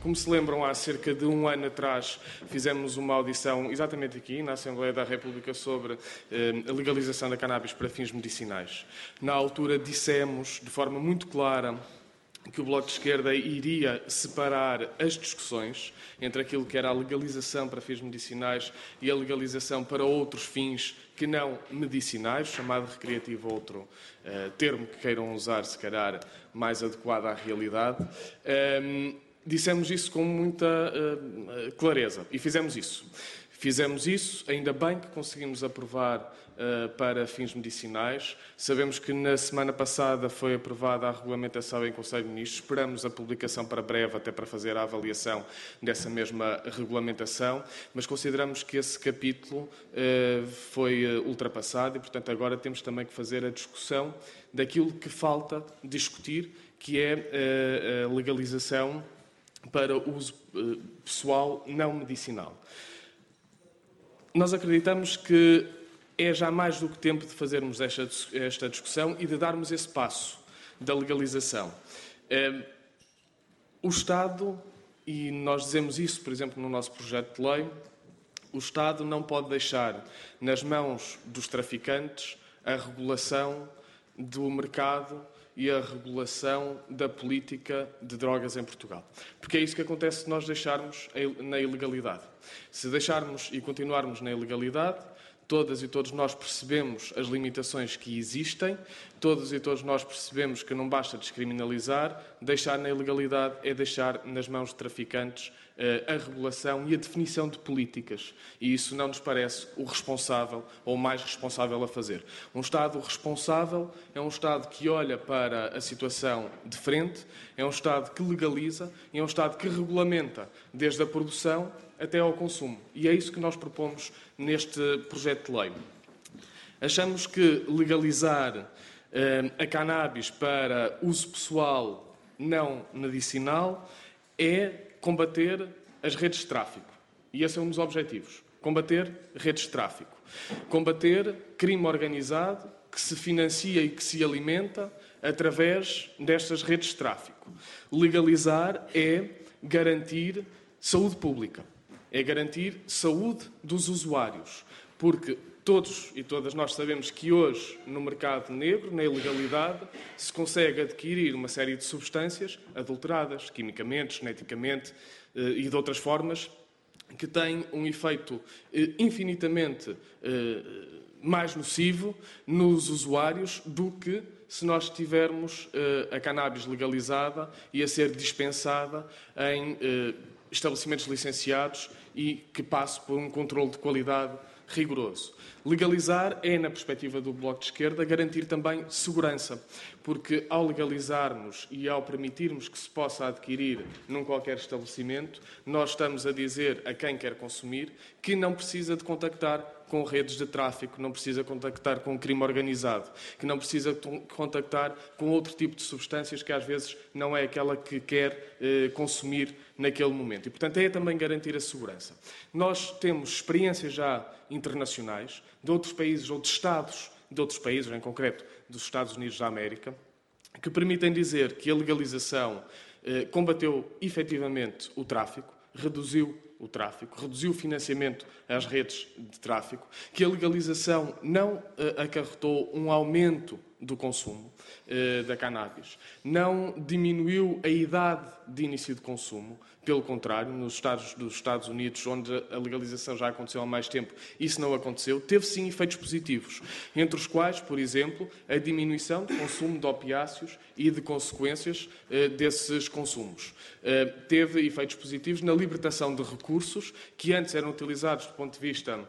Como se lembram, há cerca de um ano atrás fizemos uma audição exatamente aqui, na Assembleia da República, sobre eh, a legalização da cannabis para fins medicinais. Na altura dissemos de forma muito clara que o Bloco de Esquerda iria separar as discussões entre aquilo que era a legalização para fins medicinais e a legalização para outros fins que não medicinais, chamado recreativo outro uh, termo que queiram usar, se calhar mais adequado à realidade. Um, dissemos isso com muita uh, clareza e fizemos isso. Fizemos isso, ainda bem que conseguimos aprovar uh, para fins medicinais. Sabemos que na semana passada foi aprovada a regulamentação em Conselho de Ministros. Esperamos a publicação para breve, até para fazer a avaliação dessa mesma regulamentação, mas consideramos que esse capítulo uh, foi ultrapassado e, portanto, agora temos também que fazer a discussão daquilo que falta discutir, que é a legalização para uso pessoal não medicinal. Nós acreditamos que é já mais do que tempo de fazermos esta, esta discussão e de darmos esse passo da legalização. Ehm, o Estado, e nós dizemos isso, por exemplo, no nosso projeto de lei, o Estado não pode deixar nas mãos dos traficantes a regulação do mercado e a regulação da política de drogas em Portugal. Porque é isso que acontece se nós deixarmos na ilegalidade. Se deixarmos e continuarmos na ilegalidade, todas e todos nós percebemos as limitações que existem, todos e todos nós percebemos que não basta descriminalizar, deixar na ilegalidade é deixar nas mãos de traficantes eh, a regulação e a definição de políticas. E isso não nos parece o responsável ou o mais responsável a fazer. Um Estado responsável é um Estado que olha para a situação de frente, é um Estado que legaliza e é um Estado que regulamenta desde a produção até ao consumo. E é isso que nós propomos neste projeto de lei. Achamos que legalizar eh, a cannabis para uso pessoal não medicinal é combater as redes de tráfico. E esse é um dos objetivos. Combater redes de tráfico. Combater crime organizado que se financia e que se alimenta através destas redes de tráfico. Legalizar é garantir saúde pública é garantir saúde dos usuários, porque todos e todas nós sabemos que hoje, no mercado negro, na ilegalidade, se consegue adquirir uma série de substâncias adulteradas, quimicamente, geneticamente eh, e de outras formas, que têm um efeito eh, infinitamente eh, mais nocivo nos usuários do que se nós tivermos a cannabis legalizada e a ser dispensada em estabelecimentos licenciados e que passe por um controle de qualidade rigoroso. Legalizar é, na perspectiva do Bloco de Esquerda, garantir também segurança, porque ao legalizarmos e ao permitirmos que se possa adquirir num qualquer estabelecimento, nós estamos a dizer a quem quer consumir que não precisa de contactar com redes de tráfico, não precisa contactar com crime organizado, que não precisa contactar com outro tipo de substâncias que às vezes não é aquela que quer eh, consumir naquele momento. E, portanto, é também garantir a segurança. Nós temos experiências já internacionais de outros países ou de Estados de outros países, em concreto dos Estados Unidos da América, que permitem dizer que a legalização eh, combateu efetivamente o tráfico, reduziu o tráfico, reduziu o financiamento às redes de tráfico, que a legalização não eh, acarretou um aumento do consumo eh, da cannabis, não diminuiu a idade de início de consumo, pelo contrário, nos Estados dos Estados Unidos, onde a legalização já aconteceu há mais tempo, isso não aconteceu, teve sim efeitos positivos, entre os quais, por exemplo, a diminuição do consumo de opiáceos e de consequências eh, desses consumos. Eh, teve efeitos positivos na libertação de recursos que antes eram utilizados do ponto de vista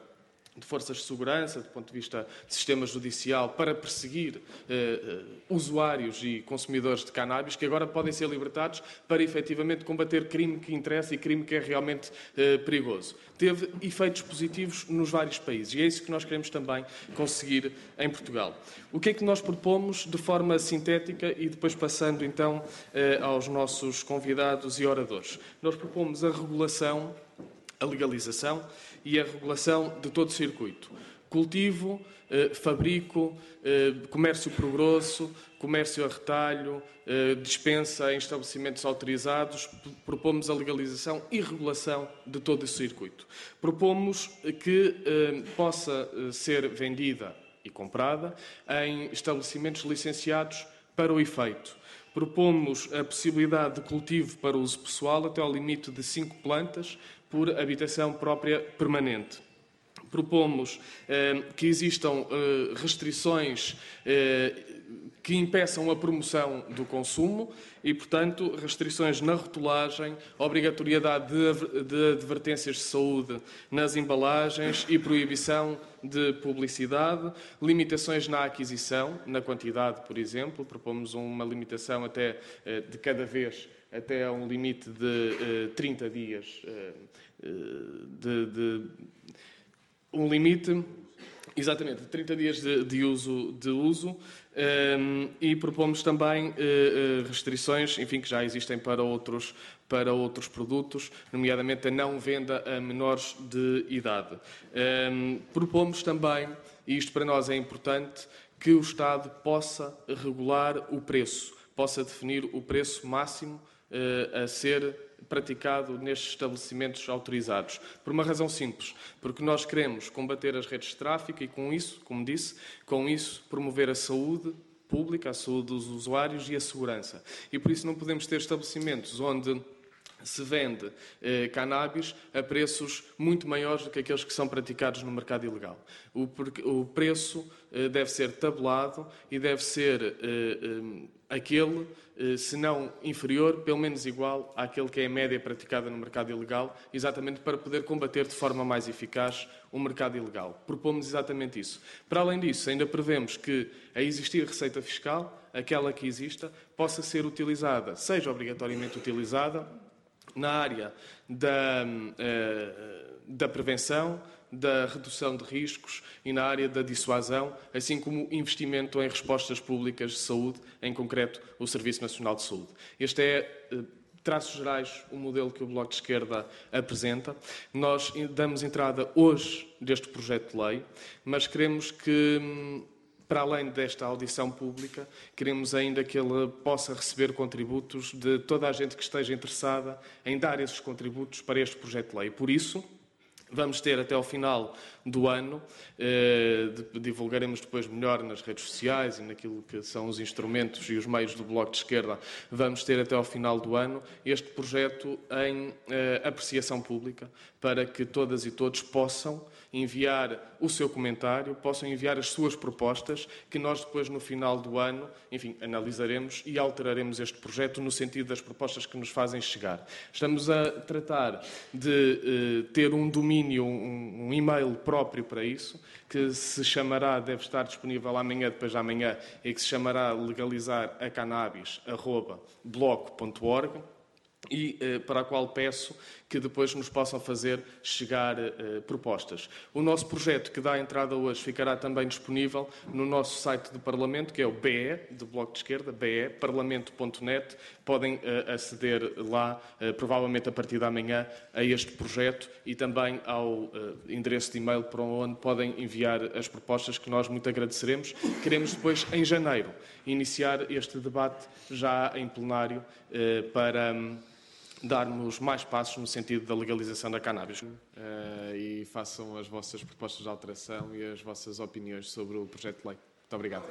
de forças de segurança, do ponto de vista de sistema judicial, para perseguir eh, usuários e consumidores de cannabis, que agora podem ser libertados para efetivamente combater crime que interessa e crime que é realmente eh, perigoso. Teve efeitos positivos nos vários países e é isso que nós queremos também conseguir em Portugal. O que é que nós propomos de forma sintética e depois passando então eh, aos nossos convidados e oradores? Nós propomos a regulação, a legalização e a regulação de todo o circuito. cultivo, eh, fabrico, eh, comércio por grosso, comércio a retalho, eh, dispensa em estabelecimentos autorizados, propomos a legalização e regulação de todo esse circuito. Propomos que possa ser vendida e comprada em estabelecimentos licenciados para o efeito. Propomos a possibilidade de cultivo para uso pessoal até ao limite de cinco plantas por habitação própria permanente propomos eh, que existam eh, restrições eh, que impeçam a promoção do consumo e, portanto, restrições na rotulagem, obrigatoriedade de advertências de saúde nas embalagens e proibição de publicidade, limitações na aquisição, na quantidade, por exemplo, propomos uma limitação até de cada vez até a um limite de 30 dias de, de um limite, exatamente, de 30 dias de, de uso, de uso um, ehm, e propomos também uh, restrições, enfim, que já existem para outros, para outros produtos, nomeadamente a não venda a menores de idade. Um, ehm, propomos também, e isto para nós é importante, que o Estado possa regular o preço, possa definir o preço máximo uh, a ser praticado nestes estabelecimentos autorizados. Por uma razão simples, porque nós queremos combater as redes de tráfico e com isso, como disse, com isso promover a saúde pública, a saúde dos usuários e a segurança. E por isso não podemos ter estabelecimentos onde se vende eh, cannabis a preços muito maiores do que aqueles que são praticados no mercado ilegal. O, o preço eh, deve ser tabulado e deve ser eh, eh aquele, eh, se não inferior, pelo menos igual àquele que é a média praticada no mercado ilegal, exatamente para poder combater de forma mais eficaz o mercado ilegal. Propomos exatamente isso. Para além disso, ainda prevemos que, a existir receita fiscal, aquela que exista, possa ser utilizada, seja obrigatoriamente utilizada, na área da, eh, da prevenção, da redução de riscos e na área da dissuasão, assim como investimento em respostas públicas de saúde, em concreto o Serviço Nacional de Saúde. Este é eh, traços gerais, o modelo que o Bloco de Esquerda apresenta. Nós damos entrada hoje deste projeto de lei, mas queremos que hum, para além desta audição pública, queremos ainda que ele possa receber contributos de toda a gente que esteja interessada em dar esses contributos para este projeto de lei. Por isso, Vamos ter até ao final do ano, eh, divulgaremos depois melhor nas redes sociais e naquilo que são os instrumentos e os meios do Bloco de Esquerda, vamos ter até ao final do ano este projeto em eh, apreciação pública para que todas e todos possam enviar o seu comentário, possam enviar as suas propostas, que nós depois no final do ano, enfim, analisaremos e alteraremos este projeto no sentido das propostas que nos fazem chegar. Estamos a tratar de eh, ter um domínio, um, um e-mail próprio para isso, que se chamará, deve estar disponível amanhã, depois de amanhã, e que se chamará legalizar a cannabis.bloco.org e eh, para a qual peço que depois nos possam fazer chegar eh, propostas. O nosso projeto, que dá entrada hoje, ficará também disponível no nosso site do Parlamento, que é o BE, do Bloco de Esquerda, BE, parlamento.net. Podem eh, aceder lá, provavelmente a partir da manhã, a este projeto e também ao endereço de e-mail para onde podem enviar as propostas, que nós muito agradeceremos. Queremos depois, em janeiro, iniciar este debate já em plenário para hum, darmos mais passos no sentido da legalização da cannabis. Uh, e façam as vossas propostas de alteração e as vossas opiniões sobre o projeto de lei. Muito obrigado.